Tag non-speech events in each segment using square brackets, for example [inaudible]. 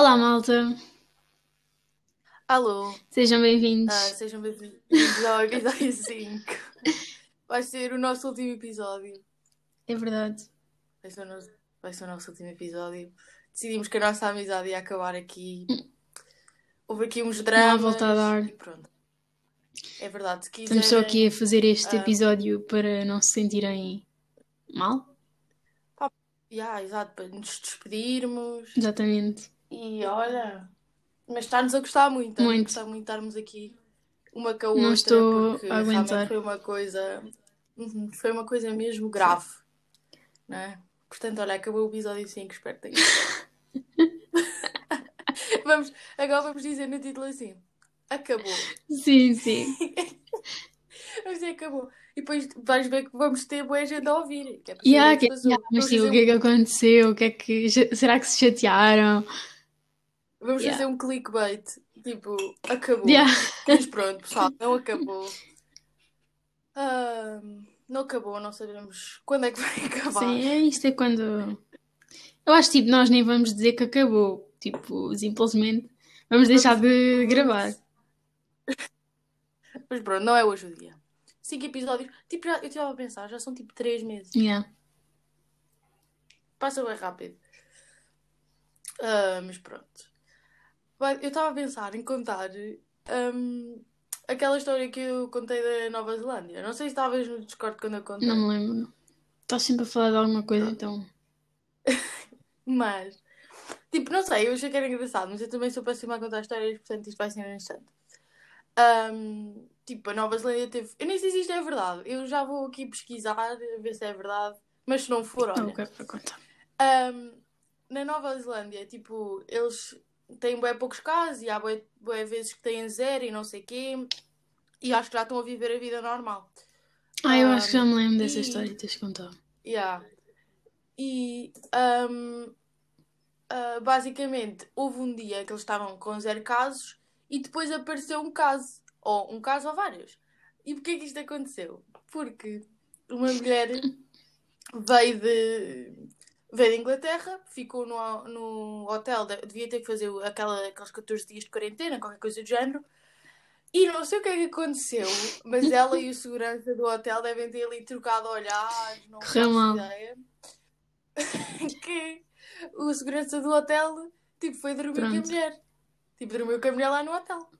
Olá, malta! Alô, Sejam ah, bem-vindos. sejam bem-vindos ao episódio [laughs] 5. Vai ser o nosso último episódio. É verdade. Vai ser o nosso, vai ser o nosso último episódio. Decidimos que a nossa amizade ia acabar aqui. Houve aqui uns Não dramas. volta a dar. E pronto. É verdade, se Estamos só aqui quiserem. a fazer este ah, episódio para não se sentirem mal. yeah, exato, para nos despedirmos. Exatamente. E olha, mas está-nos a gostar muito. Muito. gostar muito estarmos aqui uma com a Não outra, estou porque a aguentar. foi uma coisa. Uhum, Foi uma coisa mesmo grave. Não é? Portanto, olha, acabou o episódio 5, espero que tenham. [laughs] vamos, agora vamos dizer no título assim: Acabou. Sim, sim. [laughs] Vamos dizer acabou. E depois vais ver que vamos ter boa gente a ouvir. Que é Yeah, que yeah, mas Vamos tipo, o que é que aconteceu? O que é que... Será que se chatearam? Vamos Yeah. fazer um clickbait. Tipo, acabou. Yeah. Mas pronto, pessoal, [laughs] não acabou. Ah, não acabou, não sabemos quando é que vai [laughs] acabar. Sim, é isto é quando... Eu acho tipo, nós nem vamos dizer que acabou. Tipo, simplesmente vamos deixar de gravar. [laughs] Mas pronto, não é hoje o dia. Cinco episódios. Tipo, já, eu estava a pensar, já são tipo três meses. Yeah. Passa bem rápido. Ah, mas pronto. Eu estava a pensar em contar hum, aquela história que eu contei da Nova Zelândia. Não sei se estavas no Discord quando eu contei. Não me lembro. Estás sempre a falar de alguma coisa, então... [laughs] Mas, tipo, não sei, eu achei que era engraçado, mas eu também sou péssima a contar histórias, portanto isto vai ser um instante. Ahm, tipo, a Nova Zelândia teve. Eu nem sei se isto é verdade, eu já vou aqui pesquisar, a ver se é verdade, mas se não for, Não, olha. quero para contar. Ahm, na Nova Zelândia, tipo, eles têm bem poucos casos e há bué, bué vezes que têm zero e não sei quê, e acho que já estão a viver a vida normal. Ah, eu acho que já me lembro Ahm, dessa e. história, tens de contar. Yeah. E ahm, ah, basicamente houve um dia que eles estavam com zero casos e depois apareceu um caso, ou um caso ou vários. E porquê que isto aconteceu? Porque uma mulher [laughs] veio de, veio de Inglaterra, ficou no, no hotel, de- devia ter que fazer aquela, aqueles 14 dias de quarentena, qualquer coisa do género. E não sei o que é que aconteceu, mas ela e o segurança do hotel devem ter ali trocado olhares, não Correu mal. ideia. [laughs] Que o segurança do hotel, tipo, foi dormir com a Pronto. mulher. Tipo, dormiu com a mulher lá no hotel.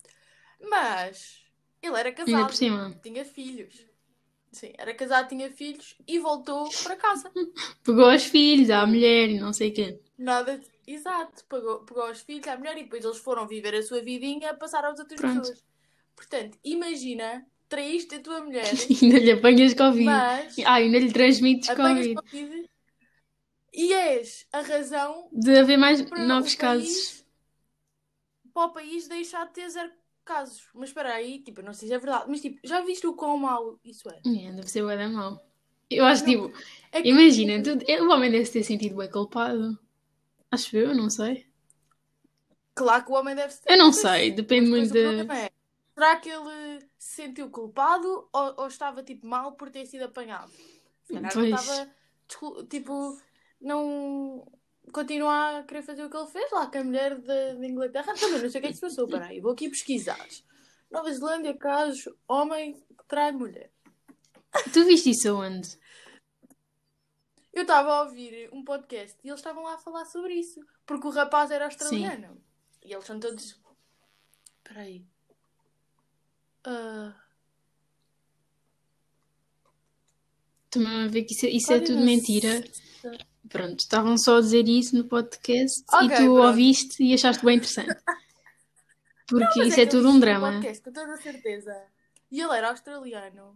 Mas ele era casado, tinha filhos. Sim, era casado, tinha filhos e voltou para casa. [laughs] Pegou aos filhos, à mulher e não sei o quê. Nada, exato, pegou, pegou os filhos à mulher e depois eles foram viver a sua vidinha a passar às outras Pronto. pessoas. Portanto, imagina, traíste a tua mulher, [laughs] Ainda lhe apanhas Covid. mas Ah, ainda lhe transmites Covid. Covid e és a razão De haver mais novos o casos. país, para o país deixar de ter zero casos. Mas espera aí, tipo, eu não sei se é verdade, mas tipo, já viste o quão mau isso é? É, deve ser bué mau. Eu acho, Não, tipo, é que imagina, tu, o homem deve ter sentido bem culpado. Acho eu, não sei. claro que o homem deve ser. Eu não sei, depende muito de... é, será que ele se sentiu culpado ou, ou estava tipo mal por ter sido apanhado? Se calhar Pois, estava, tipo, não continua a querer fazer o que ele fez lá com a mulher de, de Inglaterra. [laughs] Também não sei o que é que se passou. Peraí, vou aqui pesquisar. Nova Zelândia, casos, homem que trai mulher. tu viste isso aonde? Eu estava a ouvir um podcast e eles estavam lá a falar sobre isso. Porque o rapaz era Sim. australiano. E eles são todos. Peraí. Ah, Também a ver que isso, é- isso é tudo mentira. sei. Pronto, estavam só a dizer isso no podcast e Ok, tu pronto. ouviste e achaste bem interessante. [laughs] Porque Não, mas isso é é tudo um drama. podcast, com toda a certeza. E ele era australiano.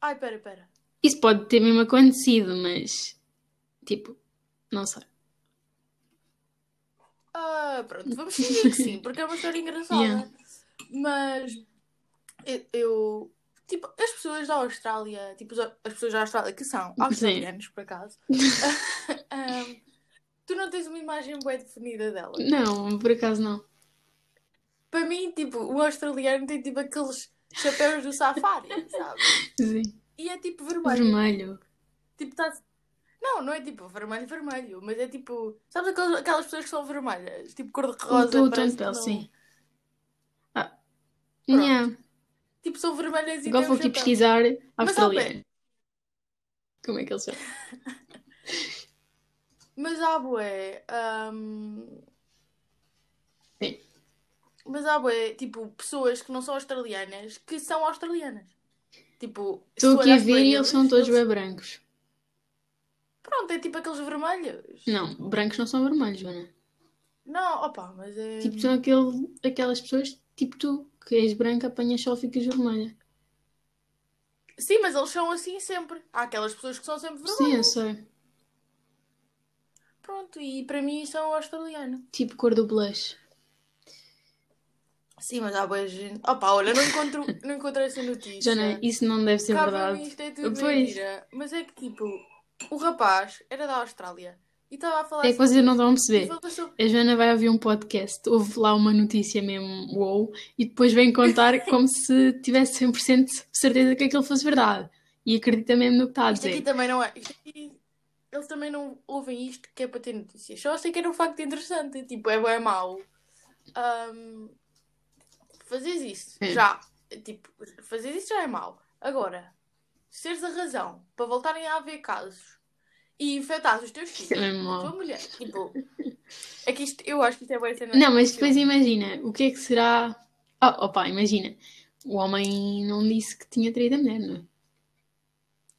Ai, pera, pera. Isso pode ter mesmo acontecido, mas tipo, não sei. Ah, pronto, vamos fingir que sim, porque é uma história [laughs] engraçada. Yeah. Mas eu, eu- tipo, as pessoas da Austrália, tipo, as pessoas da Austrália que são [laughs] australianos, por acaso, [laughs] [laughs] ahm, tu não tens uma imagem bem definida dela. Não, por acaso não. Para mim, tipo, o australiano tem tipo aqueles chapéus do safari, sabe? Sim. E é tipo vermelho. Vermelho. Tipo, tá... Não, não é tipo vermelho, vermelho, mas é tipo. Sabes aquelas, aquelas pessoas que são vermelhas? Tipo cor de O rosa, tom parece de pele, sim. Ah. Pronto. Yeah. Tipo, são vermelhas e Agora vou um aqui pesquisar australiano. Como é que eles são? [laughs] Mas há bué. Sim. Mas há bué, tipo, pessoas que não são australianas que são australianas. Tipo, Estou tu aqui a ver e eles são todos eles- bem brancos. Pronto, é tipo aqueles vermelhos. Não, brancos não são vermelhos, Joana. Não, opa, mas é. Tipo, são aquele, aquelas pessoas, tipo tu, que és branca, apanhas sol, ficas vermelha. Sim, mas eles são assim sempre. Há aquelas pessoas que são sempre Sim, eu vermelhas. sei. Pronto, e para mim são australiano. Tipo cor do blush. Sim, mas há boa gente. Opa, olha, não encontro, [laughs] não encontrei essa notícia. Joana, isso não deve ser para verdade. isto é tudo Pois. mentira. Mas é que tipo, o rapaz era da Austrália e estava a falar É que sobre vocês não estão a perceber. sobre- A Joana vai ouvir um podcast, ouve lá uma notícia mesmo, wow, e depois vem contar [laughs] como se tivesse 100% certeza que aquilo fosse verdade. E acredita mesmo no que está a Isto aqui dizer. também não é. Isto aqui, eles também não ouvem isto que é para ter notícias. Só sei que era um facto interessante. Tipo, é bem mau. Ahm, fazes isso. É. Já. Tipo, fazes isso já é mau. Agora, seres a razão para voltarem a haver casos e os teus filhos, Isso é mesmo tua mulher. Tipo, é que isto, eu acho que isto é bem cena. Não, mas depois imagina, o que é que será. Oh, opa, imagina, o homem não disse que tinha traído a mulher, não é?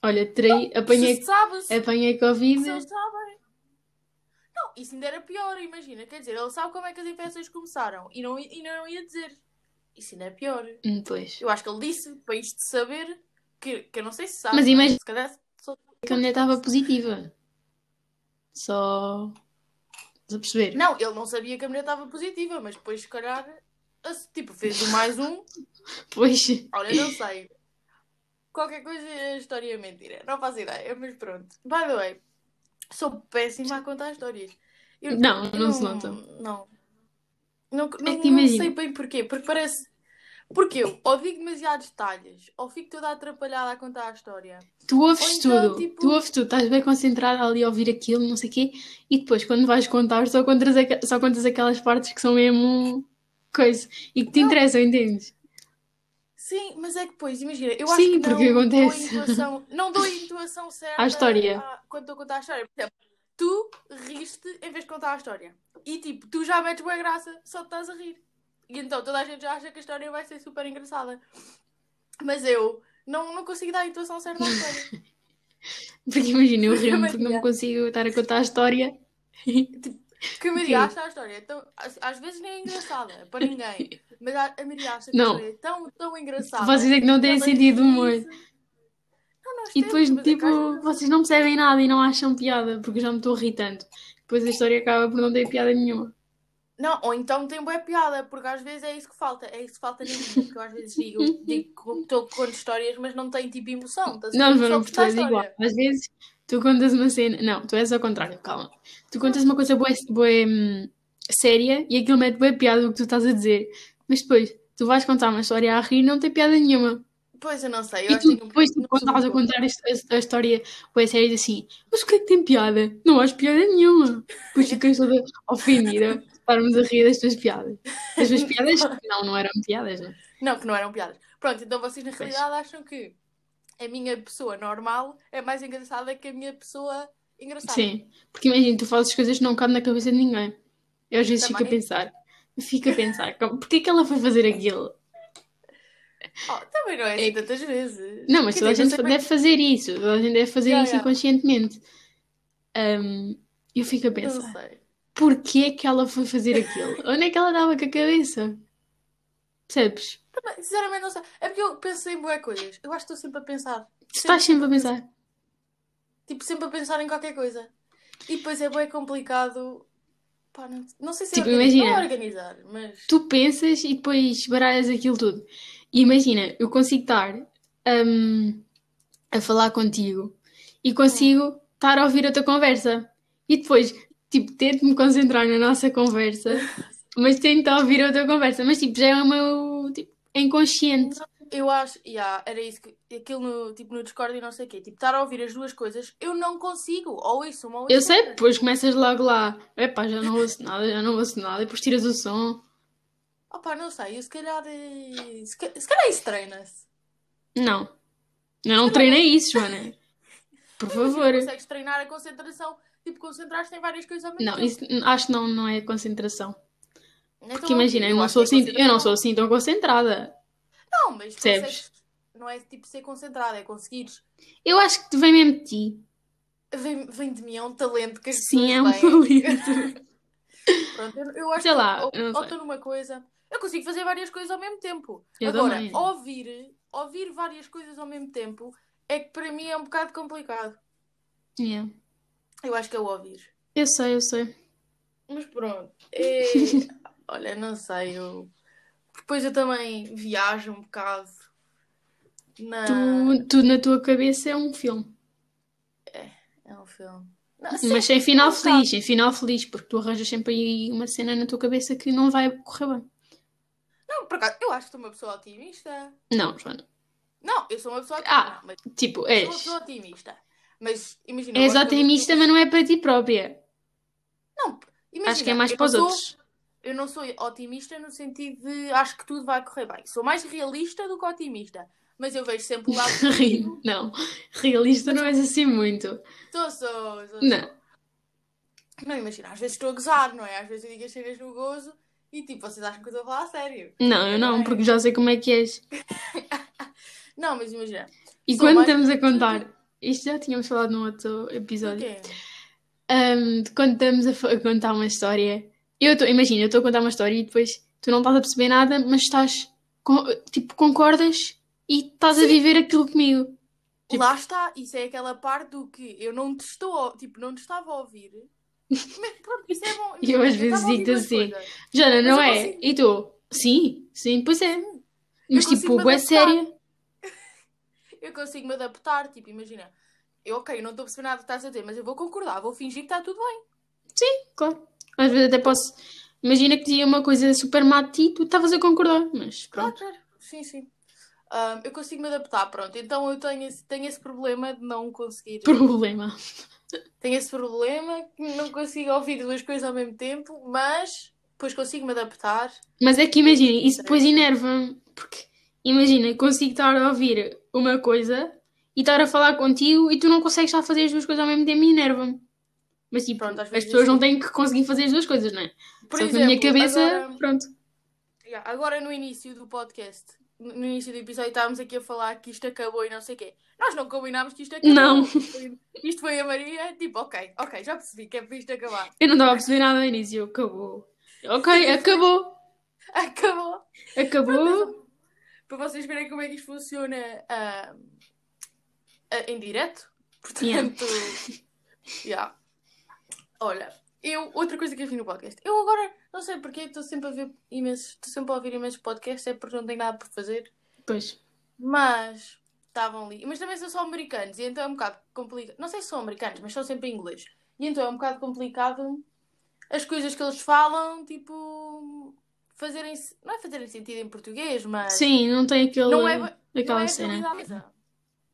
Olha, traí, apanhei, Se sabe, se, apanhei Covid. se eles sabem. Não, isso ainda era pior, imagina. Quer dizer, ele sabe como é que as infecções começaram e não, e não ia dizer. Isso ainda é pior. Hum, Pois. Eu acho que ele disse para isto saber que, que eu não sei se sabe. Mas imagina- Se calhar. Que a mulher estava positiva. Só. Estás a perceber? Não, ele não sabia que a mulher estava positiva, mas depois, se calhar, tipo, fez o mais um. [laughs] Pois. Olha, não sei. Qualquer coisa a história é mentira. Não faço ideia, mas pronto. By the way, sou péssima a contar histórias. Eu- Não, eu não se nota. Não. Não, não, que não imagina. sei bem porquê. Porque parece. Porque eu ou digo demasiados detalhes, ou fico toda atrapalhada a contar a história. Tu ouves Ou então, tudo, tipo- tu ouves tudo, estás bem concentrada ali a ouvir aquilo, não sei o quê, e depois, quando vais contar, só contas, aque- só contas aquelas partes que são mesmo coisa e que te Não. interessam, entendes? Sim, mas é que depois, imagina, eu Sim, acho que porque [laughs] não dou a acontece. intuação, não dou a intuação certa À história. a- quando estou a contar a história. Por exemplo, tu riste em vez de contar a história. E tipo, tu já metes boa graça, só te estás a rir. E então toda a gente acha que a história vai ser super engraçada. Mas eu não, não consigo dar a intuação certa à história. [laughs] Porque imagina, eu rio-me porque não consigo estar a contar a história. [laughs] Porque a O quê? Maria acha a história tão, às, vezes nem é engraçada para ninguém. Mas a, a Maria acha que Não. a história é tão, tão engraçada. Vocês é que não têm sentido de humor. Não, E depois, temos, é que tipo, vocês não percebem nada e não acham piada, porque já me estou a rir tanto. Depois a história acaba por não ter piada nenhuma. Não, ou então tem boa piada, porque às vezes é isso que falta. É isso que falta vida. Porque eu às vezes digo, [laughs] digo que estou com histórias, mas não tenho tipo emoção. Estás a Não, ver? Joana, Só porque tu és igual. Às vezes tu contas uma cena. Não, tu és ao contrário, calma. Tu contas uma coisa boa, boa hum, séria e aquilo mete boa piada o que tu estás a dizer. Mas depois tu vais contar uma história a rir e não tem piada nenhuma. Pois eu não sei. Eu E tu que depois, não tipo, estás a contar a, a- a história boa séria, assim: Mas o que é que tem piada? Não acho piada nenhuma. Depois ficas toda ofendida [laughs] estarmos a rir das tuas piadas. As tuas piadas, [laughs] não, não eram piadas, não. Não, que não eram piadas. Pronto, então vocês na Pois. realidade acham que a minha pessoa normal é mais engraçada que a minha pessoa engraçada. Sim, porque imagina, tu fazes coisas que não cabem na cabeça de ninguém. Eu às vezes fico a pensar, fico a pensar, porquê que ela foi fazer aquilo? Oh, também não é assim É- tantas vezes. Não, mas Quer toda a gente sei deve fazer isso, toda a gente deve fazer Yeah, isso yeah. inconscientemente. Ahm, eu fico a pensar, sei. Porquê que ela foi fazer aquilo? [laughs] Onde é que ela estava com a cabeça? Percebes? Também, sinceramente não sei. É porque eu penso em boas coisas. Eu acho que estou sempre a pensar. Tu estás sempre a pensar. Tipo, sempre a pensar em qualquer coisa. E depois é bem complicado. Pá, não, não sei se Tipo, é imagina. é organizar, mas. Tu pensas e depois baralhas aquilo tudo. E imagina, eu consigo estar hum, a falar contigo e consigo estar a ouvir a tua conversa. E depois, tipo, tento-me concentrar na nossa conversa, mas tento ouvir a tua conversa. Mas, tipo, já é o meu, tipo, inconsciente. Eu acho, yeah, era isso que aquilo no, tipo, no Discord e não sei o quê, tipo, estar a ouvir as duas coisas, eu não consigo. Ou isso, uma ou Eu isso sei, outra. depois começas logo lá. Epá, já não ouço nada, já não ouço nada. E depois tiras o som. Opa, não sei, eu se calhar. eh, Se, se calhar isso treina-se. Não. Eu não treinei isso, Joana. Por favor. Consegues treinar a concentração, tipo, concentrar-te em várias coisas ao mesmo Não, tempo. isso, acho que não, não é concentração. Então, Porque imagina, eu não, sou é assim, eu não sou assim tão concentrada. Não, mas Percebes? Não é tipo ser concentrado, é conseguires. Eu acho que vem mesmo de ti. Vem, vem de mim, é um talento que as Sim, é um têm. talento. [laughs] Pronto, eu, eu acho Sei que lá, ou estou numa coisa. Eu consigo fazer várias coisas ao mesmo tempo. Eu Agora, também. ouvir, ouvir várias coisas ao mesmo tempo é que para mim é um bocado complicado. Yeah. Eu acho que é o ouvir. Eu sei, eu sei. Mas pronto. É... [laughs] Olha, não sei. Eu... Depois eu também viajo um bocado. Na... Tu, tu na tua cabeça é um filme. É um filme. Não, sim, Mas sem final feliz, sem final feliz, porque tu arranjas sempre aí uma cena na tua cabeça que não vai correr bem. Não, por acaso, eu acho que sou uma pessoa otimista. Não, Joana. Não, eu sou uma pessoa otimista. Ah, mas Tipo, sou uma és. pessoa otimista. Mas imagina. És otimista, mas não é para ti própria. Não, imagina, Acho que é mais para os sou- outros. Eu não sou otimista no sentido de acho que tudo vai correr bem. Sou mais realista do que otimista. Mas eu vejo sempre o lado. [laughs] Não, realista não és assim muito. Sou, sou, sou. Não. sou. Não, imagina, às vezes estou a gozar, não é? Às vezes eu digo as cenas no gozo e tipo, vocês acham que eu estou a falar a sério. Não, eu não, porque já sei como é que és. [laughs] Não, mas imagina. E quando mais- estamos a contar, isto já tínhamos falado num outro episódio, de quando estamos a, a contar uma história, eu estou, imagina, eu estou a contar uma história e depois tu não estás a perceber nada, mas estás, com- tipo, concordas e estás a Sim. viver aquilo comigo. Tipo- Lá está, isso é aquela parte do que eu não te estou, a- tipo, não te estava a ouvir. [laughs] Mas pronto, isso é bom. E eu às vezes a duas assim. Jana, não eu é? consigo- E tu? Sim, sim, pois é. Mas consigo tipo, é séria. Eu consigo me adaptar, tipo, imagina. Eu, ok, não estou a perceber nada que estás a dizer, mas eu vou concordar, vou fingir que está tudo bem. Claro. Às vezes até posso. Imagina que dizia uma coisa super má de ti tu estavas a concordar, mas Claro, pronto. claro. Sim, sim. Ahm, eu consigo me adaptar, pronto. Então eu tenho esse, tenho esse problema de não conseguir. Problema. Tenho esse problema que não consigo ouvir duas coisas ao mesmo tempo, mas depois consigo me adaptar. Mas é que imagina, isso depois enerva-me. Porque imagina, consigo estar a ouvir uma coisa e estar a falar contigo e tu não consegues estar a fazer as duas coisas ao mesmo tempo e enerva-me. Mas tipo, Pronto, às as vezes pessoas não sim. têm que conseguir fazer as duas coisas, não é? Por Só que exemplo, na minha cabeça, agora, pronto. Agora no início do podcast, no início do episódio, estávamos aqui a falar que isto acabou e não sei o quê. Nós não combinámos que isto acabou. Não. Isto foi, isto foi a Maria, tipo, ok, ok, já percebi que é para isto acabar. Eu não estava a perceber nada no início. Acabou. Ok, [laughs] acabou. Acabou. Acabou. Para vocês verem como é que isto funciona ah, ah, em direto. [laughs] Yeah. Portanto, yeah. olha, eu, outra coisa que eu vi no podcast. Eu agora, não sei porque, estou sempre a ver imensos, estou sempre a ouvir imensos podcasts, é porque não tenho nada para fazer. Pois. Mas estavam ali. Mas também são só americanos e então é um bocado complicado. Não sei se são americanos, mas são sempre em inglês. E então é um bocado complicado as coisas que eles falam, tipo, fazerem. Não é fazerem sentido em português, mas. Sim, não tem aquele, Não é, não aquela é a cena. realidade.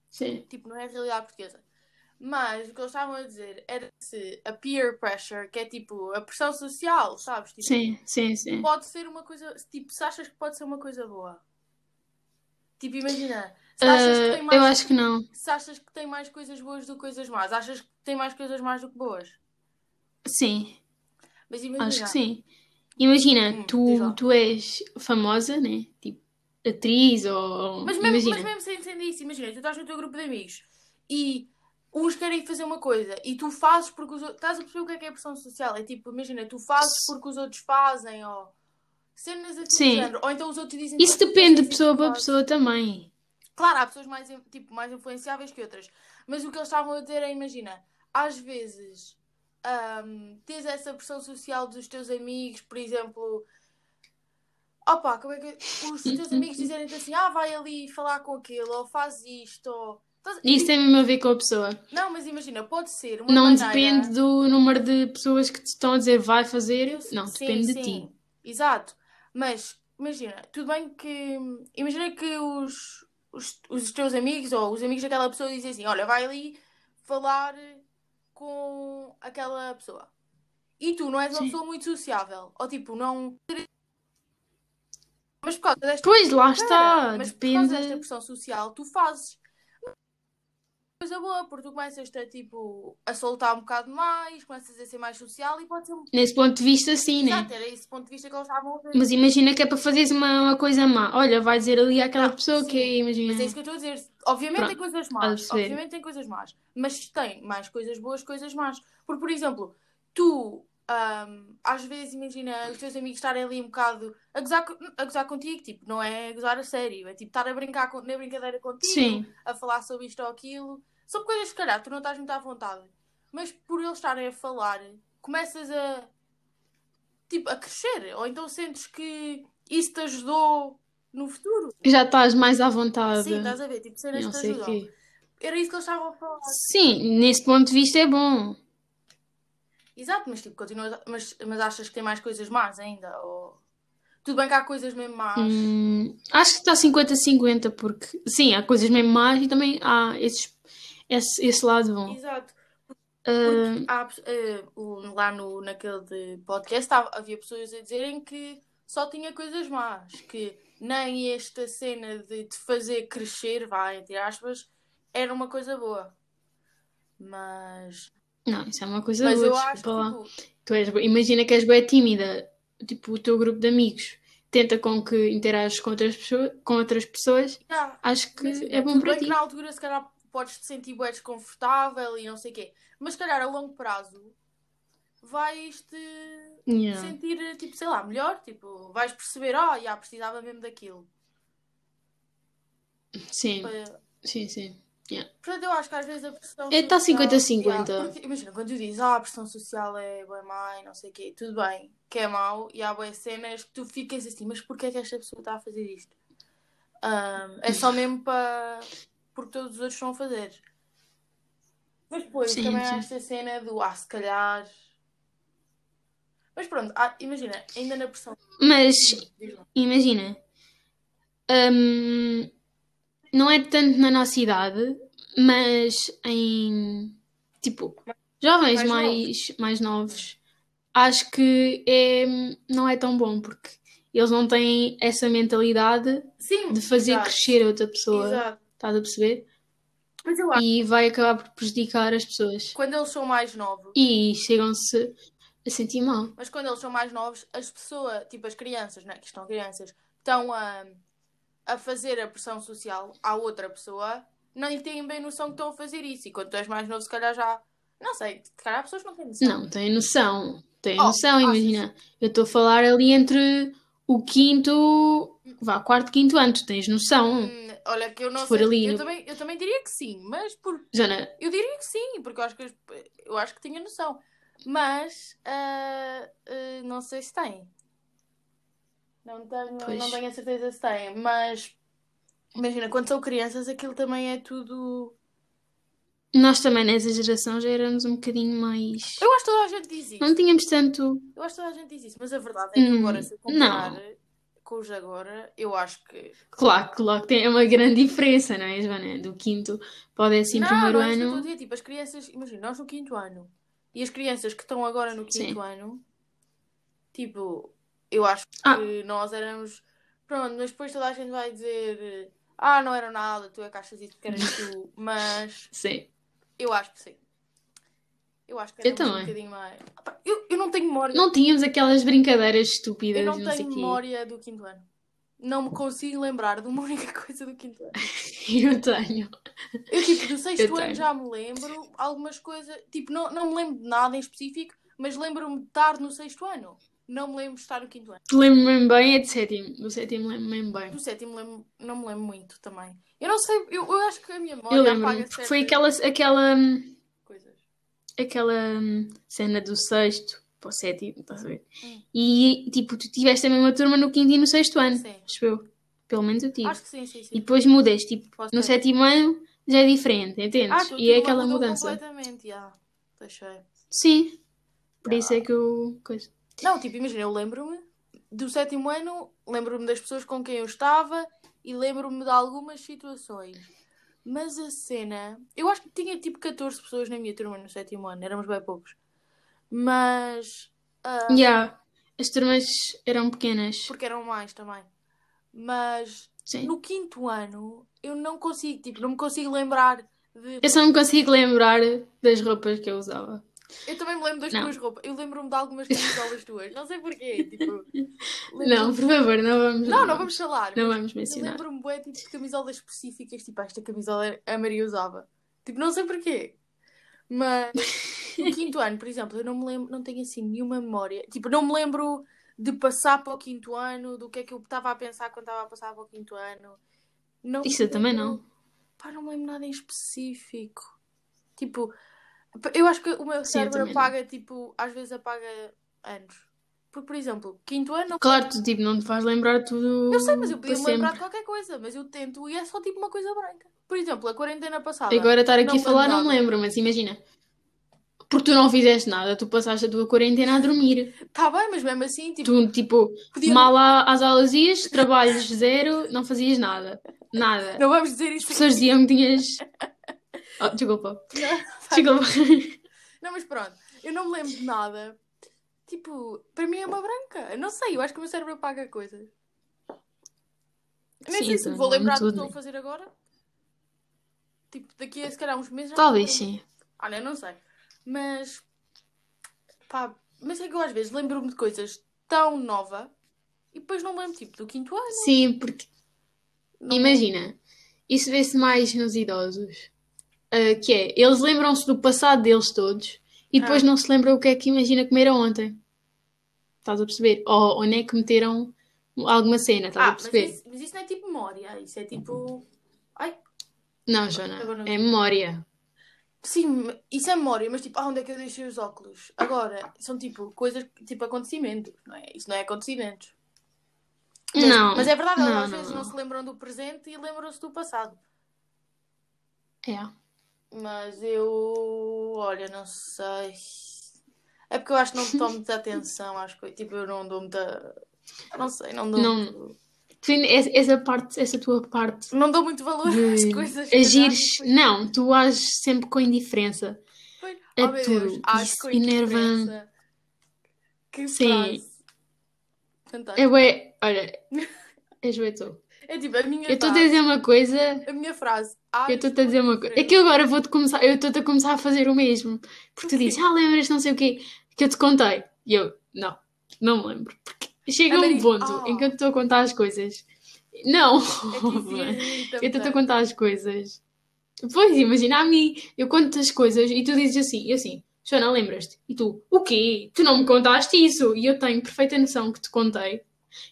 Sim. Tipo, não é a realidade portuguesa. Mas o que eles estavam a dizer era se a peer pressure, que é tipo a pressão social, sabes? Tipo, Sim, sim, sim. pode ser uma coisa. Tipo, se achas que pode ser uma coisa boa. Tipo, imagina. Se achas que tem Ah, mais eu acho que não. se achas que tem mais coisas boas do que coisas más, achas que tem mais coisas más do que boas. Sim, Mas imagina. acho que sim. Imagina, Hum, tu, tu és famosa, né? Tipo, atriz ou. Mas mesmo, imagina. mas mesmo sem sendo isso, imagina, tu estás no teu grupo de amigos e uns querem fazer uma coisa e tu fazes porque os outros. Estás a perceber o que é que é pressão social? É tipo, imagina, tu fazes porque os outros fazem, ou cenas assim Sim. género. Ou então os outros dizem Isso depende de fazes e pessoa para pessoa também. Claro, há pessoas mais, tipo, mais influenciáveis que outras. Mas o que eles estavam a dizer é, imagina, às vezes ahm, tens essa pressão social dos teus amigos, por exemplo. Opa, como é que. Os teus amigos dizerem-te assim, ah, vai ali falar com aquele, ou faz isto, ou. Isso tem mesmo a ver com a pessoa. Não, mas imagina, pode ser Não maneira... depende do número de pessoas que te estão a dizer vai fazer. Não, sim, depende de sim, ti. Exato. Mas imagina, tudo bem que. Imagina que os, os, os teus amigos ou os amigos daquela pessoa dizem assim: olha, vai ali falar com aquela pessoa. E tu não és uma Sim. pessoa muito sociável. Ou tipo, não. Mas por causa desta. Pois, lá está. mas por causa desta Depende. pressão social, tu fazes coisa boa, porque tu começas a tipo a soltar um bocado mais, começas a ser mais social e pode ser um. Nesse ponto de vista, sim, né? Exato, era esse ponto de vista que eles estavam a ver. Mas imagina que é para fazeres uma, uma coisa má. Olha, vai dizer ali àquela pessoa que sim, imagina. Mas é isso que eu estou a dizer. Obviamente tem Pronto, coisas estás a más. Obviamente tem coisas más. Mas tem mais coisas boas, coisas más. Porque, por exemplo, tu ahm, às vezes imagina os teus amigos estarem ali um bocado a gozar, a gozar contigo, tipo, não é a gozar a sério, é tipo estar a brincar com- na brincadeira contigo, Sim. a falar sobre isto ou aquilo. São coisas que, calhar, tu não estás muito à vontade. Mas por eles estarem a falar, começas a tipo, a crescer. Ou então sentes que isso te ajudou no futuro. Já estás mais à vontade. Sim, estás a ver? Tipo, cenas que te ajudam. quê. Era isso que eles estavam a falar. Sim, nesse ponto de vista é bom. Exato, mas tipo, continuas. Mas, mas achas que tem mais coisas más ainda? Ou... Tudo bem que há coisas mesmo más. Hum, acho que está 50-50, porque sim, há coisas mesmo más e também há esses, esse, esse lado bom. Exato. Ah, Há, o- lá no, naquele podcast havia pessoas a dizerem que só tinha coisas más. Que nem esta cena de te fazer crescer, vai, entre aspas, era uma coisa boa. Mas. não, isso é uma coisa Mas boa, eu acho que. lá. Tipo, Tu és, imagina que és bem tímida, tipo o teu grupo de amigos tenta com que interages com outras pessoas, com outras pessoas, acho que Imagina, é bom tudo para ti. na altura se calhar podes te sentir bem desconfortável e não sei o quê. Mas se calhar a longo prazo vais te Yeah. sentir, tipo, sei lá, melhor. Tipo, vais perceber, oh, já precisava mesmo daquilo. Sim, Pa- sim, sim. Yeah. Portanto, eu acho que às vezes a pressão É, tá social- 50-50. Yeah, porque, imagina, quando tu dizes, ah, a pressão social é bem má e não sei o quê, tudo bem, que é mau, e há boas cenas que tu ficas assim, mas porquê é que esta pessoa está a fazer isto? Ahm, é só mesmo para. Porque todos os outros estão a fazer. Mas depois Sim, também há sim. esta cena do, ah, se calhar. Mas pronto, há- imagina, ainda na pressão. Mas imagina, hum, não é tanto na nossa idade, mas em tipo jovens Mais mais, mais novos, acho que é, não é tão bom porque eles não têm essa mentalidade Sim, de fazer exato, crescer outra pessoa, Exato. Estás a perceber? Mas eu acho E vai acabar por prejudicar as pessoas. quando eles são mais novos, E chegam-se a sentir mal. Mas quando eles são mais novos, as pessoas, tipo as crianças, né, que estão crianças, estão a, a fazer a pressão social à outra pessoa, nem têm bem noção que estão a fazer isso. E quando tu és mais novo, se calhar já. Não sei, se calhar as pessoas não têm noção. Não, têm noção. Têm Oh, noção, achas? imagina. Eu estou a falar ali entre o quinto, vá, quarto, quinto ano, tu tens noção. Hum, olha, que eu não sei. ali eu, no- também, eu também diria que sim, mas por, Jana, eu diria que sim, porque eu acho que, as- eu acho que tinha noção. Mas ah, ah, não sei se tem. Não tenho, Pois. não tenho a certeza se tem, mas imagina, quando são crianças aquilo também é tudo. Nós também nessa geração já éramos um bocadinho mais. Eu acho que toda a gente diz isso. Não tínhamos tanto. Eu acho que toda a gente diz isso, mas a verdade é que Hum, agora, se eu comparar com os de agora, eu acho que. Claro, claro que tem uma grande diferença, não é, Joana? Do quinto para o décimo não, primeiro não é isso que eu estou a ano. dizer. Tipo, as crianças, imagina, nós no quinto ano e as crianças que estão agora no Sim. quinto ano, tipo, eu acho que Ah. nós éramos. Pronto, mas depois toda a gente vai dizer. Ah, não era nada, tu é que achas isso que eras [laughs] tu, mas Sim. Eu acho que sim. Eu acho que Eu éramos um também. bocadinho mais. Eu, eu não tenho memória. Não tínhamos aquelas brincadeiras estúpidas, Eu não não tenho memória do quinto ano. Não me consigo lembrar de uma [laughs] única coisa do quinto ano. [laughs] Eu tenho. Eu, tipo, do sexto ano já me lembro algumas coisas. Tipo, não, não me lembro de nada em específico, mas lembro-me de estar no sexto ano. Não me lembro de estar no quinto ano. Lembro-me bem, é de sétimo. Do sétimo lembro-me bem. Do sétimo lembro, não me lembro muito também. Eu não sei, eu, eu acho que a minha memória Eu lembro-me, porque foi aquela, aquela, hum, coisas. aquela hum, cena do sexto para o sétimo, estás a ver? Hum. E tipo, tu tiveste a mesma turma no quinto e no sexto ano, Sim. acho eu. Pelo menos eu tive. Acho que sim, sim, E sim. depois mudas, tipo, Pode no ser. sétimo ano já é diferente, entendes? Tu e é aquela mudança. completamente, já. Deixei. Sim. Por isso é que eu. Coisa. Não, tipo, imagina, eu lembro-me do sétimo ano, lembro-me das pessoas com quem eu estava e lembro-me de algumas situações. Mas a cena. Eu acho que tinha tipo 14 pessoas na minha turma no sétimo ano, éramos bem poucos. Mas. ah, Yeah. As turmas eram pequenas. Porque eram mais também. Mas Sim. no quinto ano, eu não consigo, tipo, não me consigo lembrar de. Eu só me consigo lembrar das roupas que eu usava. Eu também me lembro das Não. tuas roupas. Eu lembro-me de algumas camisolas tuas. Não sei porquê. Tipo, [laughs] Não, por favor, não vamos. Não, não vamos falar. Não vamos Eu mencionar. lembro-me bué, tipo, de camisolas específicas. Tipo, esta camisola a Maria usava. Tipo, não sei porquê. Mas no [laughs] quinto ano, por exemplo, eu não me lembro, não tenho assim nenhuma memória. Tipo, não me lembro de passar para o quinto ano, do que é que eu estava a pensar quando estava a passar para o quinto ano. Não Isso eu também não. Pá, não me lembro nada em específico. Tipo, eu acho que o meu Sim, cérebro não. apaga, tipo, às vezes apaga anos. Porque, por exemplo, quinto ano. não- Claro, tu tipo, não te faz lembrar tudo. Eu sei, mas eu podia me lembrar de qualquer coisa, mas eu tento e é só tipo uma coisa branca. Por exemplo, a quarentena passada. Agora estar aqui Não a falar não me lembro, mas imagina. Porque tu não fizeste nada, tu passaste a tua quarentena a dormir. Tá bem, mas mesmo assim, tipo, Tu, tipo, podia. mal às aulas ias, trabalhos zero, não fazias nada. Nada. Não vamos dizer As isso pessoas aqui. diziam que tinhas. Oh, desculpa. [laughs] Desculpa. Não, mas pronto, eu não me lembro de nada. Tipo, para mim é uma branca. Eu Não sei, eu acho que o meu cérebro apaga coisas. Eu Nem sei se vou lembrar do que estou a fazer agora. Tipo, daqui a se calhar uns meses Talvez sim. Ah, não, não sei. Mas. Pá, mas é que eu às vezes lembro-me de coisas tão nova e depois não me lembro, tipo, do quinto ano. Sim, porque Não imagina, isso vê-se mais nos idosos. Ah, que é, eles lembram-se do passado deles todos e depois Ah. não se lembram o que é que imagina comeram ontem. Estás a perceber? Ou onde é que meteram alguma cena, estás Ah, a mas perceber? isso, mas isso não é tipo memória, isso é tipo. Ai, Não, Agora não é memória. sim, isso é memória, mas tipo, ah, onde é que eu deixei os óculos? Agora, são tipo coisas, tipo acontecimentos, não é? Isso não é acontecimentos. Mas, Não, mas é verdade, não, às não, vezes não. não. se lembram do presente e lembram-se do passado. É. Mas eu. Olha, não sei. É porque eu acho que não tomo muita [laughs] atenção às coisas. Tipo, eu não dou muita. Não sei, não dou Não. muito. Tu, essa parte, essa tua parte Não dou muito valor às coisas. agires. Não, tu ages sempre com indiferença. Pois- é oh, meu Deus, tudo. acho Isso com indiferença. Que Sim. Fantástico. É bué, olha, és bué tu. É tipo, a minha Eu estou a frase. dizer uma coisa, A minha frase. eu Age estou-te a dizer uma coisa. É que eu agora vou-te começar, eu estou-te a começar a fazer o mesmo. Porque tu dizes, ah, lembras, não sei o quê, que eu te contei. E eu, não, não me lembro. Porque chega A um ponto Ah. em que eu estou a contar as coisas. Não, É [laughs] Eu estou a contar as coisas. Pois, imagina a mim, eu conto as coisas e tu dizes assim, e assim, Joana, lembras-te? E tu, o quê? Tu não me contaste isso? E eu tenho perfeita noção que te contei.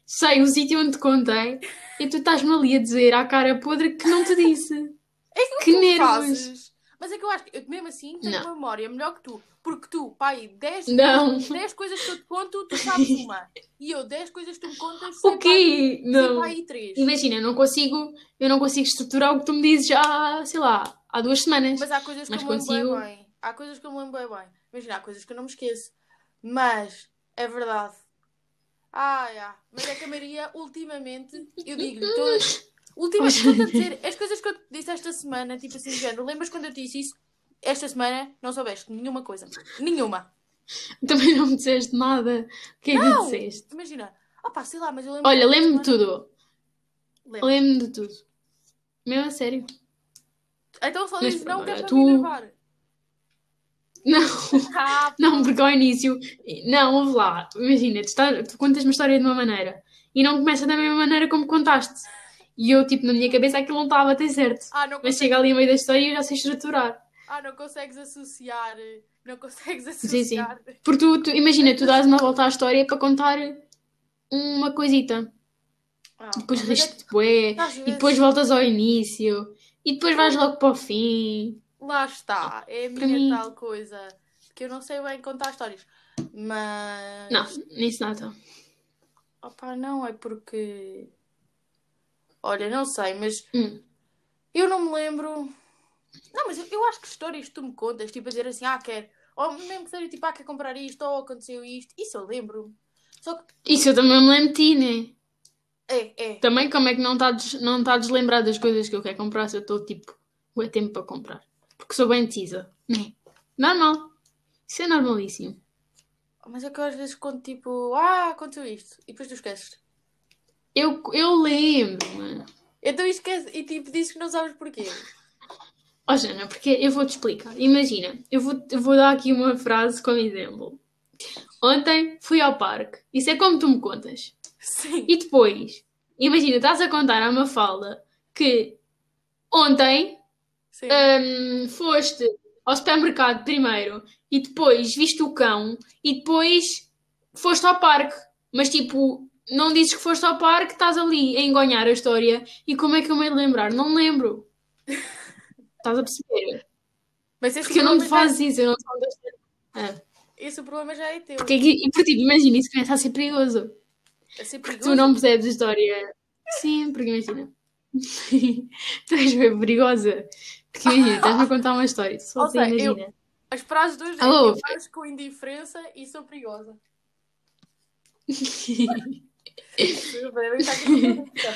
Sei o sítio onde te contei e tu estás-me ali a dizer à cara podre que não te disse. É que tu nervos! fazes. Mas é que eu acho que eu mesmo assim tenho Não. uma memória melhor que tu. Porque tu, pai, 10 Não. 10 coisas que eu te conto, tu sabes uma. E eu, 10 coisas que tu me contas, sei O quê? Pai, Não. sei pai 3. Imagina, eu não consigo, eu não consigo estruturar o que tu me dizes já, sei lá, há duas semanas. Mas há coisas que Mas eu me lembro bem, consigo- bem. Há coisas que eu me lembro bem, bem. Imagina, há coisas que eu não me esqueço. Mas, é verdade. Ah, é. Mas é que a Maria, ultimamente, eu digo-lhe [laughs] todas. Ultimamente, estou a dizer, as coisas que eu te disse esta semana, tipo assim, género, lembras quando eu te disse isso? Esta semana não soubeste nenhuma coisa. Nenhuma. Também não me disseste nada. O que é que Não! disseste? Imagina. Sei lá, mas eu lembro. Olha, lembro-me de tudo. Lembro. Lembro-me de tudo. Mesmo a sério. Então só diz não queres tu... gravar. Não, Ah, não, porque ao início. Não, ouve lá. Imagina, tu, estás- tu contas uma história de uma maneira e não começa da mesma maneira como contaste. E eu, tipo, na minha cabeça aquilo não estava a bater certo. ah, Mas chega ali a meio da história e eu já sei estruturar. ah, não consegues associar. Não consegues Sim, sim. associar. Porque tu, tu- imagina, tu dás uma volta à história para contar uma coisita. Ah, Depois mas é bué, e depois voltas ao início. E depois vais logo para o fim. Lá está, é a minha mim- tal coisa. Que eu não sei bem contar histórias. Mas. Não, nisso nada. Opa, não, é porque. Olha, não sei, mas Hum. eu não me lembro. Não, mas eu, eu acho que histórias que tu me contas, tipo a dizer assim, ah, quero. Ou mesmo que seja tipo, ah, quer comprar isto, ou aconteceu isto. Isso eu lembro. Só que Isso eu também me lembro de ti, né? é, é. Também como é que não estás não tá deslembrado das coisas que eu quero comprar se eu estou tipo, é tempo para comprar. Porque sou bem decisa, né? [laughs] Normal. Isso é normalíssimo. Mas é que eu às vezes conto tipo, ah, aconteceu isto. E depois tu esqueces. Eu, eu lembro, mano. Então esquece e tipo dizes que não sabes porquê. Ó, Jana, porque eu vou-te explicar. Imagina, eu vou, eu vou dar aqui uma frase como exemplo. Ontem fui ao parque. Isso é como tu me contas. Sim. E depois, imagina, estás a contar à Mafalda que ontem Hum, foste ao supermercado primeiro e depois viste o cão e depois foste ao parque. Mas tipo, não dizes que foste ao parque, estás ali a engonhar a história. E como é que eu me lembrar? Não me lembro. [laughs] Estás a perceber? Mas esse Porque eu não me faço isso, eu não sou desta. Ah, Esse problema já é teu. porque, que- e, tipo, imagina, isso começa a ser perigoso. Ser Porque perigoso. tu não percebes a história. Sim, porque imagina. [laughs] tu és bem perigosa. Porque imagina, estás-me a contar uma história. Só Ou seja, imagina. As frases é Alô? eu com indiferença e sou perigosa. [laughs]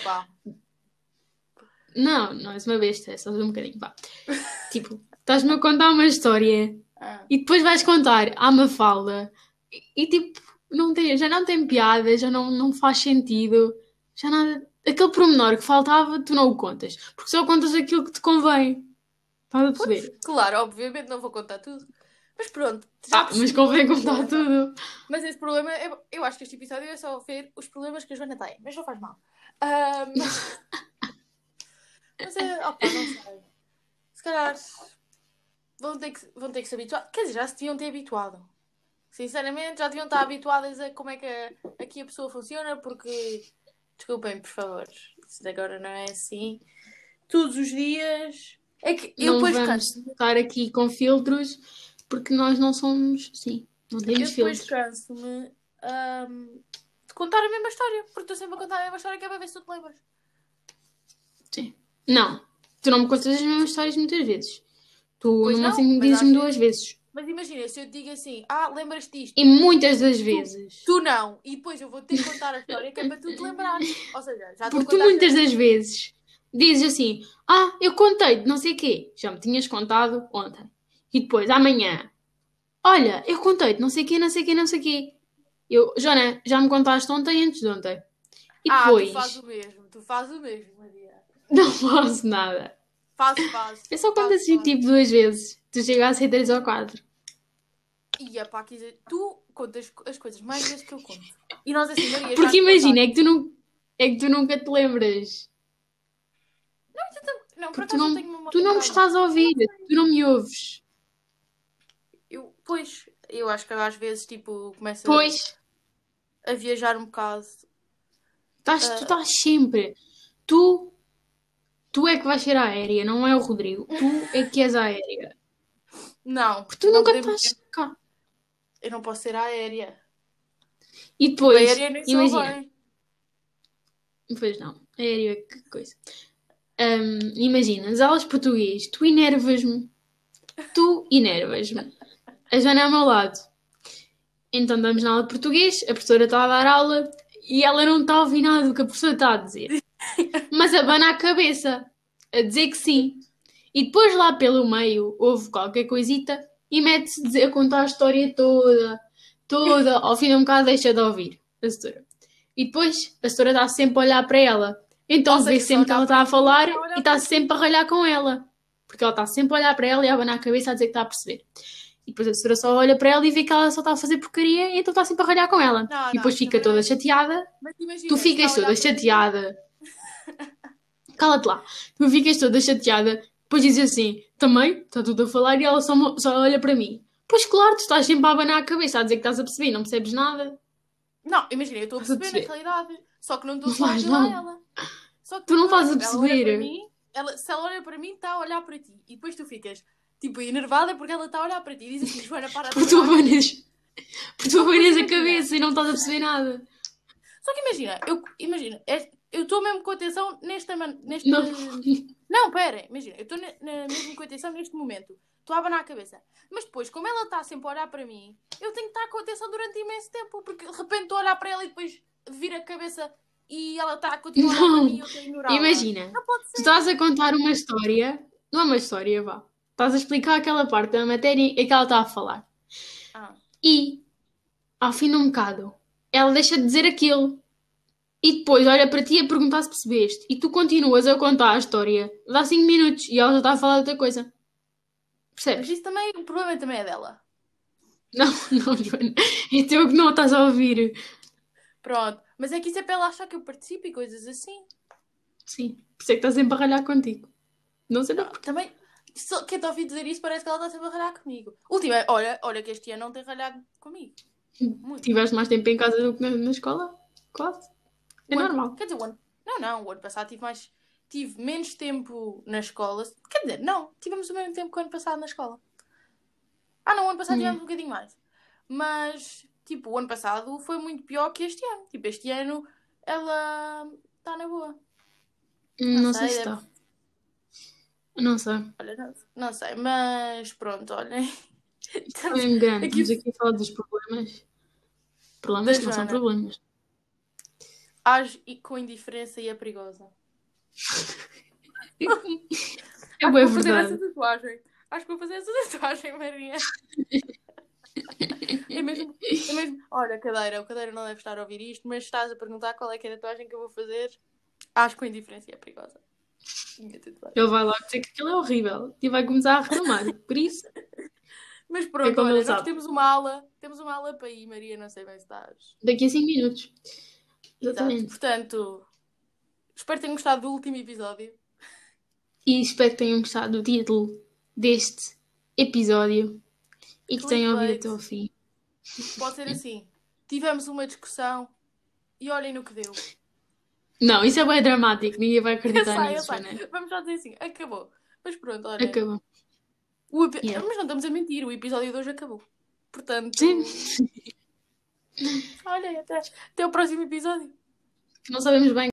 Pá. não, não és uma besta, é só um bocadinho. Pá. Tipo, estás-me a contar uma história Ah. e depois vais contar à Mafalda e, e tipo, não tem, já não tem piada, já não, não faz sentido, já nada. Aquele pormenor que faltava, tu não o contas. Porque só contas aquilo que te convém. Estás a perceber? Claro, obviamente não vou contar tudo. Mas pronto, Ah, mas convém contar tudo. Mas esse problema, eu, eu acho que este episódio é só ver os problemas que a Joana tem. Mas não faz mal. Mas é, opa, não sei. Se calhar vão ter, que, vão ter que se habituar. Quer dizer, já se deviam ter habituado. Sinceramente, já deviam estar habituadas a como é que a- aqui a pessoa funciona, porque, desculpem, por favor, isso agora não é assim. Todos os dias. É que eu não depois vamos canso. estar aqui com filtros porque nós não somos, sim, não Eu temos depois filtros. canso-me ahm, de contar a mesma história, porque estou sempre a contar a mesma história que é para ver se tu te lembras. Sim. Não, tu não me contas as mesmas histórias muitas vezes. Tu Pois no não, máximo dizes-me duas vezes. Mas imagina, se eu te digo assim, ah, lembras-te disto? E muitas das vezes. Tu não, e depois eu vou ter que contar a história que é para tu te [laughs] lembrares. Ou seja, já Porque tu muitas das vezes dizes assim: Ah, eu contei de não sei o quê. Já me tinhas contado ontem. E depois, amanhã, olha, eu contei de não sei o quê, não sei o quê, não sei o quê. Eu, Joana, já me contaste ontem antes de ontem. E Ah, depois, tu fazes o mesmo, tu fazes o mesmo, Maria. não [laughs] faço nada. Fazes, fazes. Eu só conto assim, tipo, duas vezes. Tu chegas a ser três ou quatro. E é pá, dizer, tu contas as coisas mais vezes que eu conto. E nós assim, Maria, Porque imagina, é que tu, não, é que tu nunca te lembras. Não, por acaso não, tenho uma tu não me estás a ouvir. Tu não me ouves. Eu, pois, eu acho que às vezes, tipo, começo Pois, a viajar um bocado. estás, Ah. tu estás sempre. Tu, tu é que vais ser a aérea, não é o Rodrigo. Tu é que és a aérea. Não, Porque tu não nunca podemos- estás cá. Eu não posso ser aérea. E depois, aérea nem imagina. bem. Pois não, aérea, que coisa. Hum, imagina, nas aulas de português, tu enervas-me. Tu enervas-me. A Joana é ao meu lado. Então estamos na aula de português, a professora está a dar aula e ela não está a ouvir nada do que a professora está a dizer. Mas abana a cabeça, a dizer que sim. E depois lá pelo meio houve qualquer coisita e mete-se a contar a história toda, toda. Ao fim de um bocado deixa de ouvir a setora. E depois a setora está sempre a olhar para ela. Então vê sempre que ela olhar está a falar e está sempre a ralhar com ela. Porque ela está sempre a olhar para ela e a abanar a cabeça a dizer que está a perceber. E depois a professora só olha para ela e vê que ela só está a fazer porcaria e então está sempre a ralhar com ela. Não, e depois não, fica também toda não é- chateada. Mas imagina, Tu ficas toda chateada. [laughs] Cala-te lá. Tu ficas toda chateada. Depois dizes assim, também, está tudo a falar e ela só, só olha para mim. Pois claro, tu estás sempre a abanar a cabeça a dizer que estás a perceber, não percebes nada. Não, imagina, eu estou a Estás a perceber na perceber? realidade. Só que não estou a olhar não. ela. Só que Tu não estás a perceber. para mim, ela, se ela olha para mim, está a olhar para ti. E depois tu ficas, tipo, enervada porque ela está a olhar para ti. E diz assim, Joana, para Porque tu abanas, porque tu abanas a cabeça e não estás a perceber nada. Só que imagina, eu, imagina, é- eu estou mesmo com atenção nesta. man- Neste... Não. [laughs] Não, pera, imagina, eu estou na, na- mesmo com atenção neste momento. Estou a abanar a cabeça. Mas depois, como ela está sempre a olhar para mim, eu tenho que estar com atenção durante imenso tempo, porque de repente estou a olhar para ela e depois vira a cabeça e ela está a continuar a Não. para mim e eu estou a ignorá-la. Imagina, tu estás a contar uma história, não é uma história, vá. Estás a explicar aquela parte da matéria em que ela está a falar. Ah, E, ao fim de um bocado, ela deixa de dizer aquilo. E depois olha para ti a perguntar se percebeste. E tu continuas a contar a história. Dá 5 minutos e ela já está a falar de outra coisa. mas Percebes? isso também, o problema também é dela. Não, [laughs] não, Joana. É teu que não estás a ouvir. Pronto. Mas é que isso é para ela achar que eu participo e coisas assim. Sim, por isso é que estás sempre a ralhar contigo. Não sei Não, não. também, só quem te ouvi dizer isso parece que ela está sempre a ralhar comigo. Última, olha, olha que este ano não tem ralhado comigo. Muito. Tiveste mais tempo em casa do que na, na escola? Quase. É ano- normal. Quer dizer, o ano, não, não, o ano passado tive mais. Tive menos tempo na escola. Quer dizer, não, tivemos o mesmo tempo que o ano passado na escola. Ah, não, o ano passado Hum. tivemos um bocadinho mais. Mas, tipo, o ano passado foi muito pior que este ano. Tipo, este ano ela está na boa. Não, sei, sei se está. Não sei. Olha, não, não sei, mas pronto, olhem. [laughs] Está mesmo grande. Aqui- Estamos aqui a falar dos problemas. Problemas que não são problemas. Age e- com indiferença e é perigosa. [laughs] É Acho que vou fazer verdade. essa tatuagem. Acho que vou fazer essa tatuagem, Maria. [laughs] É mesmo, é mesmo. [laughs] Olha, cadeira, o cadeira não deve estar a ouvir isto, mas estás a perguntar qual é que é a tatuagem que eu vou fazer. Acho que com indiferença é perigosa. Ele vai logo dizer que aquilo é horrível e vai começar a reclamar. Por isso, [laughs] Mas É pronto, como olha, nós sabe. temos uma aula, temos uma aula para ir, Maria, não sei bem se estás. daqui a 5 minutos. Exato. Exatamente. Portanto, espero que tenham gostado do último episódio. E espero que tenham gostado do título deste episódio e que tenham ouvido Clickbait. até ao fim. Pode ser assim. Tivemos uma discussão e olhem no que deu. Não, isso é bem dramático. Ninguém vai Eu acreditar [laughs] sei, eu nisso, sei. Joana. Vamos só dizer assim, acabou. Mas pronto, olha. Acabou. epi- Yeah. Mas não estamos a mentir, o episódio de hoje acabou. Portanto, Sim. olha, até, até o próximo episódio. Não sabemos bem